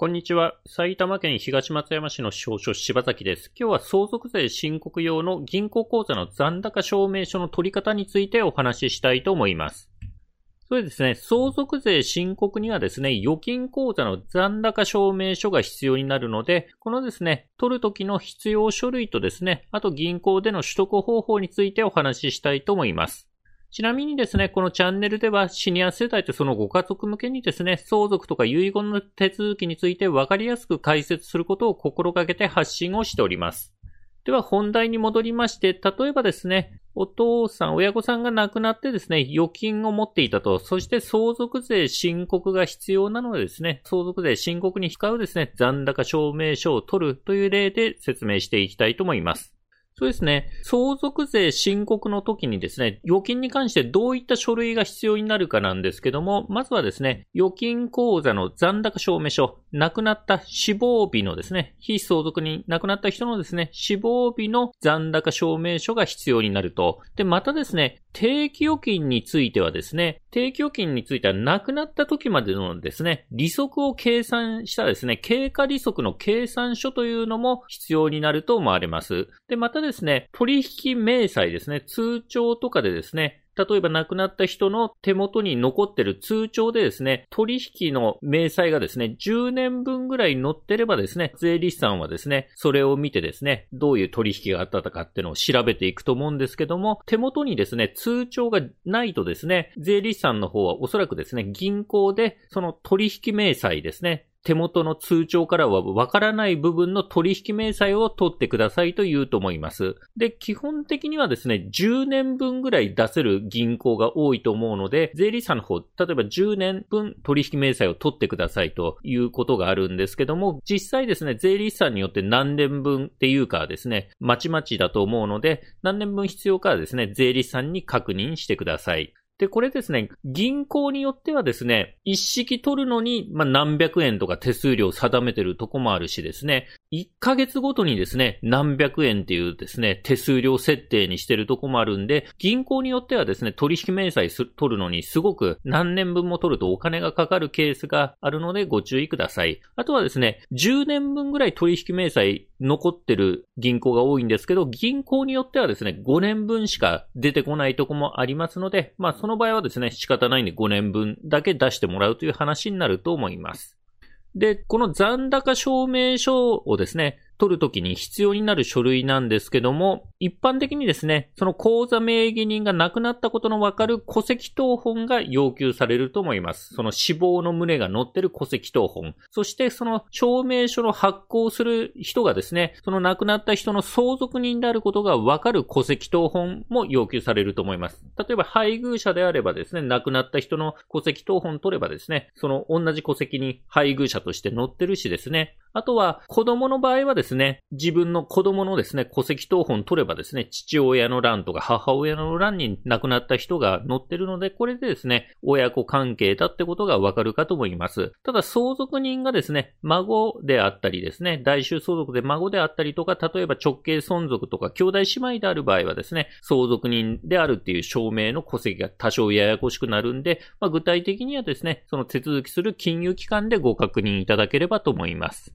こんにちは。埼玉県東松山市の少々柴崎です。今日は相続税申告用の銀行口座の残高証明書の取り方についてお話ししたいと思います。それですね、相続税申告にはですね、預金口座の残高証明書が必要になるので、このですね、取るときの必要書類とですね、あと銀行での取得方法についてお話ししたいと思います。ちなみにですね、このチャンネルではシニア世代とそのご家族向けにですね、相続とか遺言の手続きについて分かりやすく解説することを心がけて発信をしております。では本題に戻りまして、例えばですね、お父さん、親御さんが亡くなってですね、預金を持っていたと、そして相続税申告が必要なのでですね、相続税申告に使うですね、残高証明書を取るという例で説明していきたいと思います。そうですね。相続税申告の時にですね、預金に関してどういった書類が必要になるかなんですけども、まずはですね、預金口座の残高証明書、亡くなった死亡日のですね、非相続人、亡くなった人のですね、死亡日の残高証明書が必要になると。で、またですね、定期預金についてはですね、定期預金については亡くなった時までのですね、利息を計算したですね、経過利息の計算書というのも必要になると思われます。で、またですね、ですね取引明細ですね、通帳とかでですね、例えば亡くなった人の手元に残ってる通帳でですね、取引の明細がですね、10年分ぐらい載ってればですね、税理士さんはですね、それを見てですね、どういう取引があったかっていうのを調べていくと思うんですけども、手元にですね、通帳がないとですね、税理士さんの方はおそらくですね、銀行でその取引明細ですね、手元の通帳からはわからない部分の取引明細を取ってくださいと言うと思います。で、基本的にはですね、10年分ぐらい出せる銀行が多いと思うので、税理士さんの方、例えば10年分取引明細を取ってくださいということがあるんですけども、実際ですね、税理士さんによって何年分っていうかですね、まちまちだと思うので、何年分必要かはですね、税理士さんに確認してください。で、これですね、銀行によってはですね、一式取るのに、まあ、何百円とか手数料を定めてるとこもあるしですね、1ヶ月ごとにですね、何百円っていうですね、手数料設定にしてるとこもあるんで、銀行によってはですね、取引明細取るのにすごく何年分も取るとお金がかかるケースがあるのでご注意ください。あとはですね、10年分ぐらい取引明細残ってる銀行が多いんですけど、銀行によってはですね、5年分しか出てこないとこもありますので、まあその場合はですね、仕方ないんで5年分だけ出してもらうという話になると思います。で、この残高証明書をですね、取るときに必要になる書類なんですけども、一般的にですね、その口座名義人が亡くなったことのわかる戸籍謄本が要求されると思います。その死亡の旨が載ってる戸籍謄本。そしてその証明書の発行する人がですね、その亡くなった人の相続人であることがわかる戸籍謄本も要求されると思います。例えば配偶者であればですね、亡くなった人の戸籍謄本取ればですね、その同じ戸籍に配偶者として載ってるしですね、あとは、子供の場合はですね、自分の子供のですね、戸籍謄本取ればですね、父親の欄とか母親の欄に亡くなった人が載ってるので、これでですね、親子関係だってことがわかるかと思います。ただ、相続人がですね、孫であったりですね、大衆相続で孫であったりとか、例えば直系存続とか兄弟姉妹である場合はですね、相続人であるっていう証明の戸籍が多少ややこしくなるんで、まあ、具体的にはですね、その手続きする金融機関でご確認いただければと思います。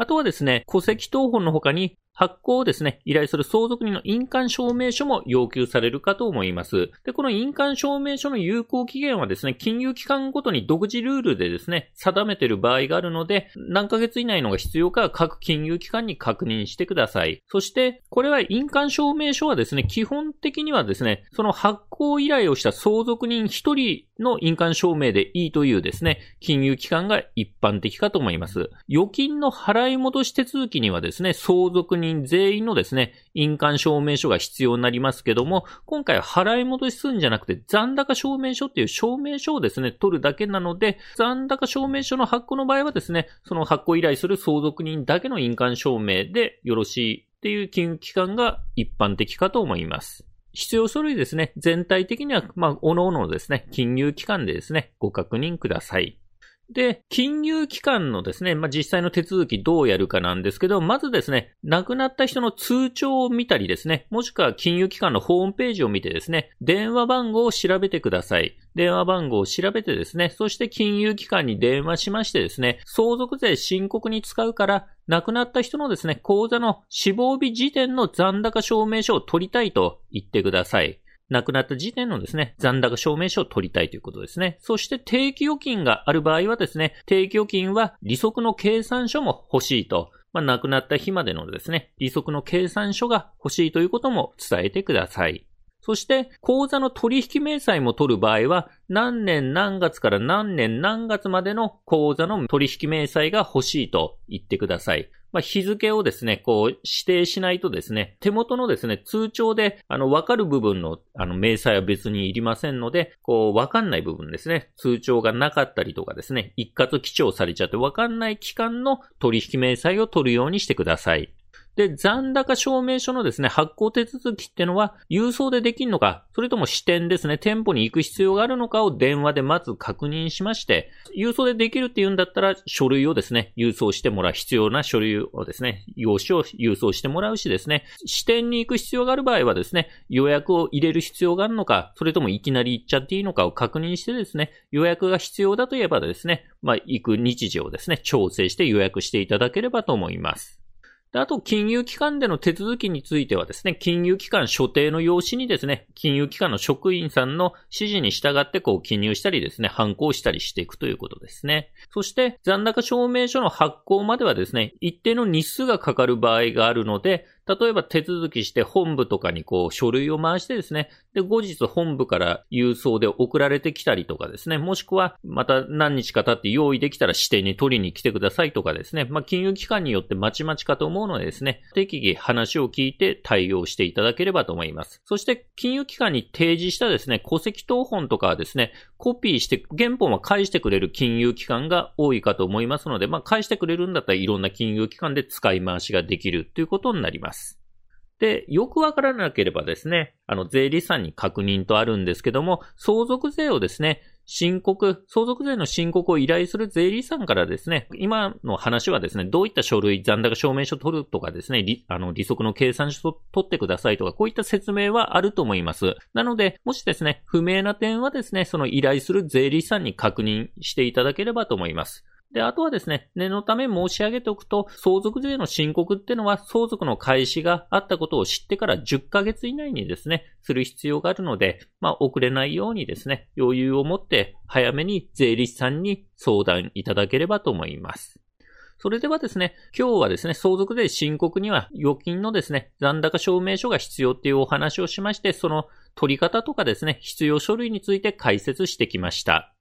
あとはですね、戸籍謄本の他に発行をですね、依頼する相続人の印鑑証明書も要求されるかと思います。で、この印鑑証明書の有効期限はですね、金融機関ごとに独自ルールでですね、定めている場合があるので、何ヶ月以内のが必要かは各金融機関に確認してください。そして、これは印鑑証明書はですね、基本的にはですね、その発行依頼をした相続人1人の印鑑証明でいいというですね、金融機関が一般的かと思います。預金の払い戻し手続きにはですね、相続人全員のですね、印鑑証明書が必要になりますけども、今回は払い戻しするんじゃなくて残高証明書っていう証明書をですね、取るだけなので、残高証明書の発行の場合はですね、その発行依頼する相続人だけの印鑑証明でよろしいっていう金融機関が一般的かと思います。必要書類ですね、全体的には、まあ、各々のですね、金融機関でですね、ご確認ください。で、金融機関のですね、まあ、実際の手続きどうやるかなんですけど、まずですね、亡くなった人の通帳を見たりですね、もしくは金融機関のホームページを見てですね、電話番号を調べてください。電話番号を調べてですね、そして金融機関に電話しましてですね、相続税申告に使うから、亡くなった人のですね、口座の死亡日時点の残高証明書を取りたいと言ってください。亡くなった時点のですね、残高証明書を取りたいということですね。そして定期預金がある場合はですね、定期預金は利息の計算書も欲しいと。まあ、亡くなった日までのですね、利息の計算書が欲しいということも伝えてください。そして、口座の取引明細も取る場合は、何年何月から何年何月までの口座の取引明細が欲しいと言ってください。まあ、日付をですね、こう指定しないとですね、手元のですね、通帳で、あの、わかる部分の、あの、明細は別にいりませんので、こう、わかんない部分ですね、通帳がなかったりとかですね、一括記帳されちゃってわかんない期間の取引明細を取るようにしてください。で、残高証明書のですね、発行手続きってのは、郵送でできるのか、それとも支店ですね、店舗に行く必要があるのかを電話でまず確認しまして、郵送でできるって言うんだったら、書類をですね、郵送してもらう、必要な書類をですね、用紙を郵送してもらうしですね、支店に行く必要がある場合はですね、予約を入れる必要があるのか、それともいきなり行っちゃっていいのかを確認してですね、予約が必要だといえばですね、まあ、行く日時をですね、調整して予約していただければと思います。あと、金融機関での手続きについてはですね、金融機関所定の用紙にですね、金融機関の職員さんの指示に従ってこう記入したりですね、反抗したりしていくということですね。そして、残高証明書の発行まではですね、一定の日数がかかる場合があるので、例えば手続きして本部とかにこう書類を回してですね、で、後日本部から郵送で送られてきたりとかですね、もしくはまた何日か経って用意できたら指定に取りに来てくださいとかですね、まあ、金融機関によってまちまちかと思うのでですね、適宜話を聞いて対応していただければと思います。そして金融機関に提示したですね、戸籍謄本とかはですね、コピーして原本は返してくれる金融機関が多いかと思いますので、まあ、返してくれるんだったらいろんな金融機関で使い回しができるということになります。で、よくわからなければですね、あの、税理士さんに確認とあるんですけども、相続税をですね、申告、相続税の申告を依頼する税理士さんからですね、今の話はですね、どういった書類、残高証明書取るとかですね、あの、利息の計算書取ってくださいとか、こういった説明はあると思います。なので、もしですね、不明な点はですね、その依頼する税理士さんに確認していただければと思います。で、あとはですね、念のため申し上げておくと、相続税の申告っていうのは相続の開始があったことを知ってから10ヶ月以内にですね、する必要があるので、まあ遅れないようにですね、余裕を持って早めに税理士さんに相談いただければと思います。それではですね、今日はですね、相続税申告には預金のですね、残高証明書が必要っていうお話をしまして、その取り方とかですね、必要書類について解説してきました。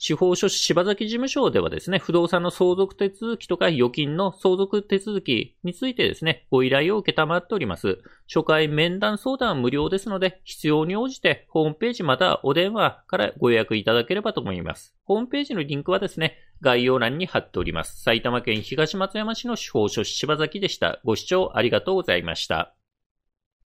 司法書士柴崎事務所ではですね、不動産の相続手続きとか預金の相続手続きについてですね、ご依頼を受けたまっております。初回面談相談は無料ですので、必要に応じてホームページまたはお電話からご予約いただければと思います。ホームページのリンクはですね、概要欄に貼っております。埼玉県東松山市の司法書士柴崎でした。ご視聴ありがとうございました。